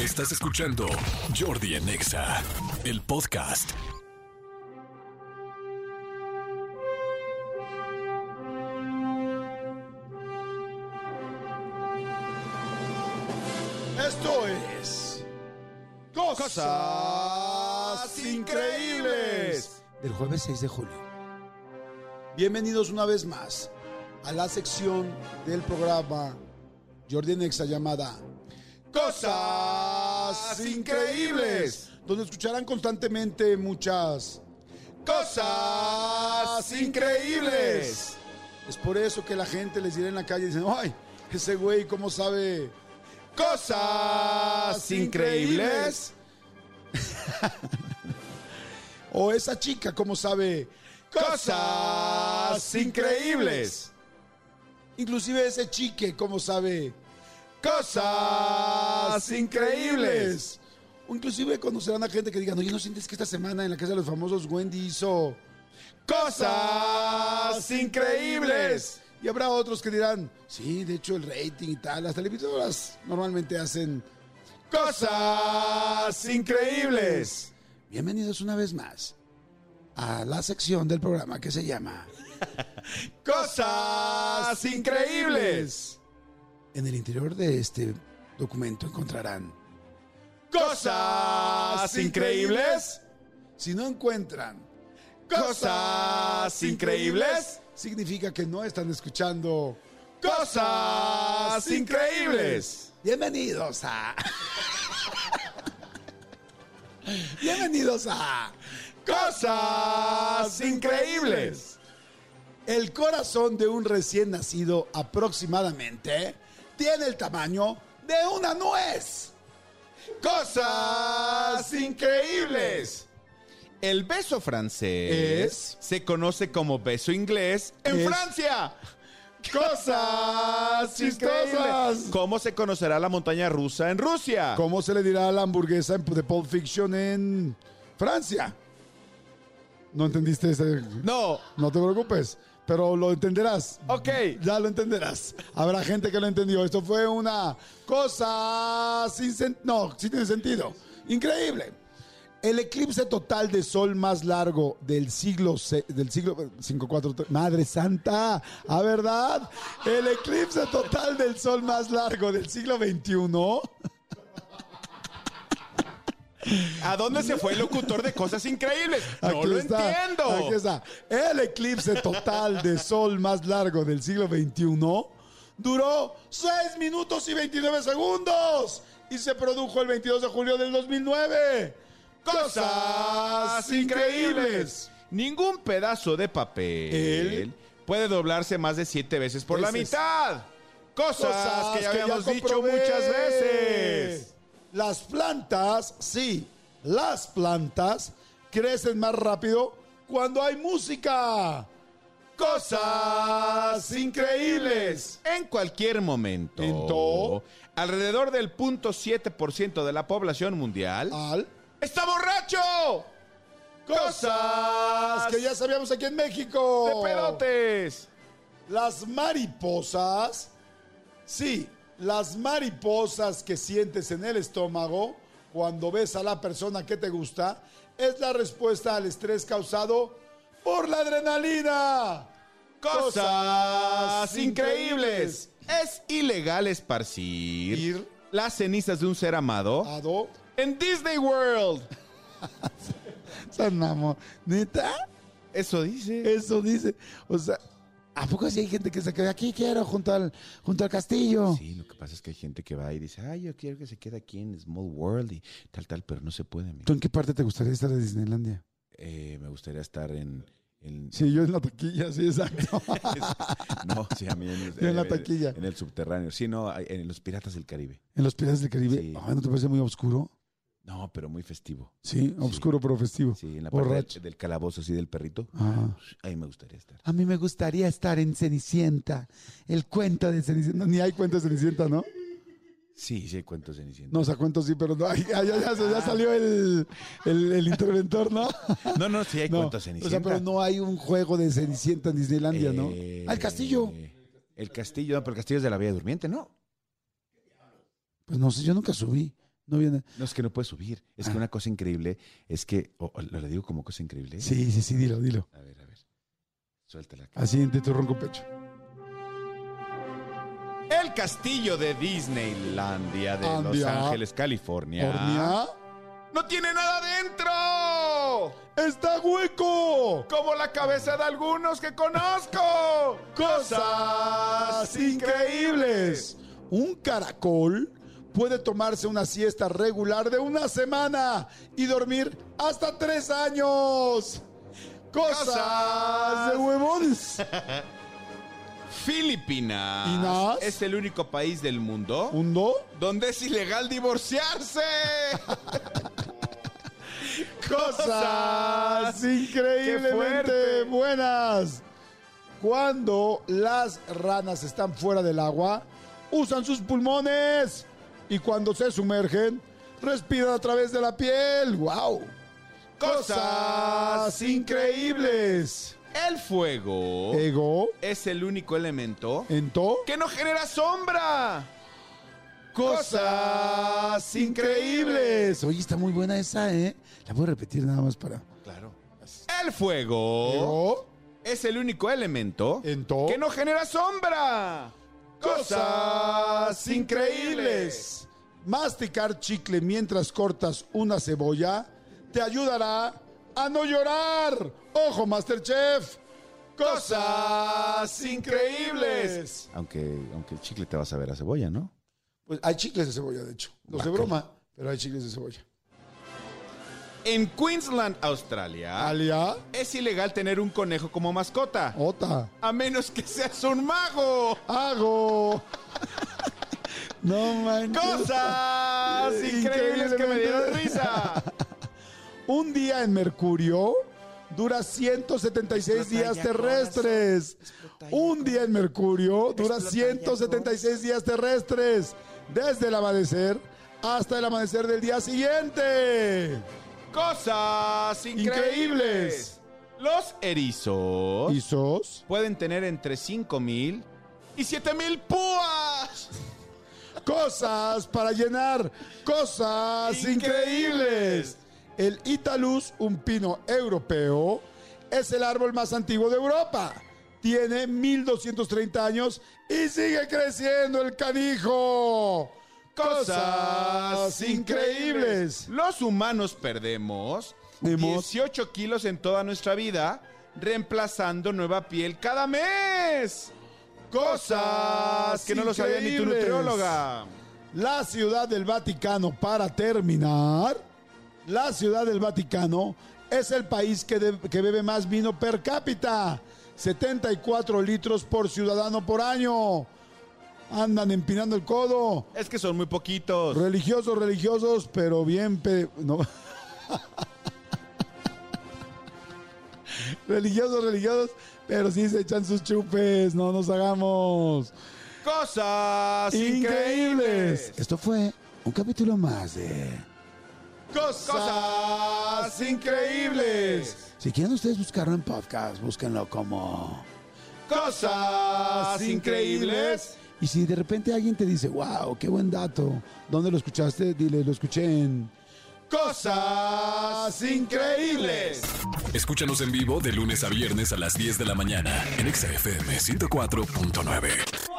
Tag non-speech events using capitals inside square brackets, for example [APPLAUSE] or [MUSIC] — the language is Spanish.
Estás escuchando Jordi en Exa, el podcast. Esto es Cosas, Increíbles del jueves 6 de julio. Bienvenidos una vez más a la sección del programa Jordi Nexa llamada Cosas Increíbles, donde escucharán constantemente muchas cosas increíbles. Es por eso que la gente les dirá en la calle, dicen, ay, ese güey, ¿cómo sabe cosas increíbles? [LAUGHS] o esa chica, ¿cómo sabe cosas increíbles? Inclusive ese chique, ¿cómo sabe cosas increíbles? O inclusive conocerán a gente que digan, oye, ¿no sientes que esta semana en la casa de los famosos Wendy hizo cosas increíbles? Y habrá otros que dirán, sí, de hecho el rating y tal, las televisoras normalmente hacen cosas increíbles. Bienvenidos una vez más a la sección del programa que se llama [LAUGHS] Cosas Increíbles. En el interior de este documento encontrarán cosas increíbles. Si no encuentran cosas increíbles, significa que no están escuchando cosas increíbles. Bienvenidos a... Bienvenidos a Cosas Increíbles. El corazón de un recién nacido aproximadamente tiene el tamaño de una nuez. Cosas Increíbles. El beso francés Es- se conoce como beso inglés en Es- Francia. Cosas chistosas. ¿Cómo se conocerá la montaña rusa en Rusia? ¿Cómo se le dirá la hamburguesa de Pulp Fiction en Francia? ¿No entendiste ese? No. No te preocupes, pero lo entenderás. Ok. Ya lo entenderás. Habrá gente que lo entendió. Esto fue una cosa sin sen- no, sí tiene sentido. Increíble. El eclipse total de sol más largo del siglo se- del siglo 543. Madre Santa, ¿a verdad? El eclipse total del sol más largo del siglo 21 ¿A dónde se fue el locutor de cosas increíbles? No Aquí lo está, entiendo. Aquí está. El eclipse total de sol más largo del siglo XXI duró 6 minutos y 29 segundos y se produjo el 22 de julio del 2009. Cosas increíbles. Ningún pedazo de papel El- puede doblarse más de siete veces por la mitad. Cosas, Cosas que ya habíamos dicho muchas veces. Las plantas, sí, las plantas crecen más rápido cuando hay música. Cosas increíbles. En cualquier momento, En todo. alrededor del 0.7% de la población mundial Al está borracho. cosas que ya sabíamos aquí en México. de pedotes. Las mariposas, sí, las mariposas que sientes en el estómago cuando ves a la persona que te gusta es la respuesta al estrés causado por la adrenalina. Cosas increíbles. Es ilegal esparcir Ir. las cenizas de un ser amado Ado. en Disney World. [LAUGHS] San Mamo. ¿Neta? Eso dice. Eso dice. O sea, ¿a poco así hay gente que se queda aquí quiero junto al, junto al castillo? Sí, lo que pasa es que hay gente que va y dice, ay, yo quiero que se quede aquí en Small World y tal, tal, pero no se puede. amigo. ¿Tú en qué parte te gustaría estar de Disneylandia? Eh, me gustaría estar en... en- Sí, yo en la taquilla, sí, exacto. [LAUGHS] no, sí, a mí en el, Yo en la taquilla. En el subterráneo. Sí, no, en los Piratas del Caribe. en los Piratas del Caribe. Sí. Ay, ¿no te parece muy oscuro? No, pero muy festivo. Sí, oscuro pero festivo. Sí, en la parte del, del calabozo así del perrito. Ah. Ahí me gustaría estar. A mí me gustaría estar en Cenicienta, el cuento de Cenicienta. Ni hay cuento de Cenicienta, ¿no? Sí, sí hay cuentos de Cenicienta. No, o sea, cuento sí, pero no. ya, ya, ya, ya salió el, el, el interventor, ¿no? No, no, sí hay No, cuentos de O Cenicienta. sea, pero no hay un juego de Cenicienta en Disneylandia, ¿no? Eh, Ah, el castillo. El castillo, no, pero el castillo es de la Vía Durmiente, ¿no? Pues no sé, yo nunca subí. No viene. No es que no puedes subir. Es que Ah. una cosa increíble es que. ¿Lo digo como cosa increíble? Sí, sí, sí, dilo, dilo. A ver, a ver. Suéltala. Así de tu ronco pecho. El castillo de Disneylandia de Los. Ángeles, California. ¡No tiene nada dentro! ¡Está hueco! Como la cabeza de algunos que conozco. Cosas increíbles. Un caracol puede tomarse una siesta regular de una semana y dormir hasta tres años. Cosas, Cosas. de huevones. [LAUGHS] Filipinas ¿Pinas? es el único país del mundo donde es ilegal divorciarse. [LAUGHS] Cosas increíblemente buenas. Cuando las ranas están fuera del agua, usan sus pulmones. Y cuando se sumergen, respiran a través de la piel. ¡Wow! Cosas increíbles. El fuego Ego, es el único elemento ento, que no genera sombra. cosas increíbles. Oye, está muy buena esa, ¿eh? La voy a repetir nada más para. Claro. El fuego Ego, es el único elemento ento, que no genera sombra. Cosas increíbles. Masticar chicle mientras cortas una cebolla te ayudará a no llorar. Ojo, Masterchef. Cosas increíbles. Aunque, aunque el chicle te vas a ver a cebolla, ¿no? Pues hay chicles de cebolla, de hecho. De Guácala. broma, pero hay chicles de cebolla. En Queensland, Australia, Alia, es ilegal tener un conejo como mascota. Ota, A menos que seas un mago. hago. No manches. Cosas increíbles que me dieron risa. [LAUGHS] Un día en Mercurio dura 176 días terrestres. Un día en Mercurio dura 176 días terrestres. Desde el amanecer hasta el amanecer del día siguiente. Cosas increíbles. Increíbles. Los erizos ¿Y sos? pueden tener entre 5000 y 7000 púas. Cosas para llenar. Cosas increíbles. Increíbles. El Italus, un pino europeo, es el árbol más antiguo de Europa. Tiene 1230 años y sigue creciendo el canijo. Cosas increíbles. Los humanos perdemos Hemos- 18 kilos en toda nuestra vida, reemplazando nueva piel cada mes. Cosas que no lo sabía ni tu increíbles. nutrióloga. La ciudad del Vaticano, para terminar, la ciudad del Vaticano es el país que, de- que bebe más vino per cápita. 74 litros por ciudadano por año. Andan empinando el codo. Es que son muy poquitos. Religiosos, religiosos, pero bien... pe- no. [LAUGHS] religiosos, religiosos, pero sí se echan sus chupes. No nos hagamos. Cosas Increíbles. increíbles. Esto fue un capítulo más de... Cosas increíbles. Si quieren ustedes buscarlo en podcast, búsquenlo como... Cosas increíbles. Y si de repente alguien te dice, wow, qué buen dato, ¿dónde lo escuchaste? Dile, lo escuché en... Cosas increíbles. Escúchanos en vivo de lunes a viernes a las 10 de la mañana en Exa FM 104.9.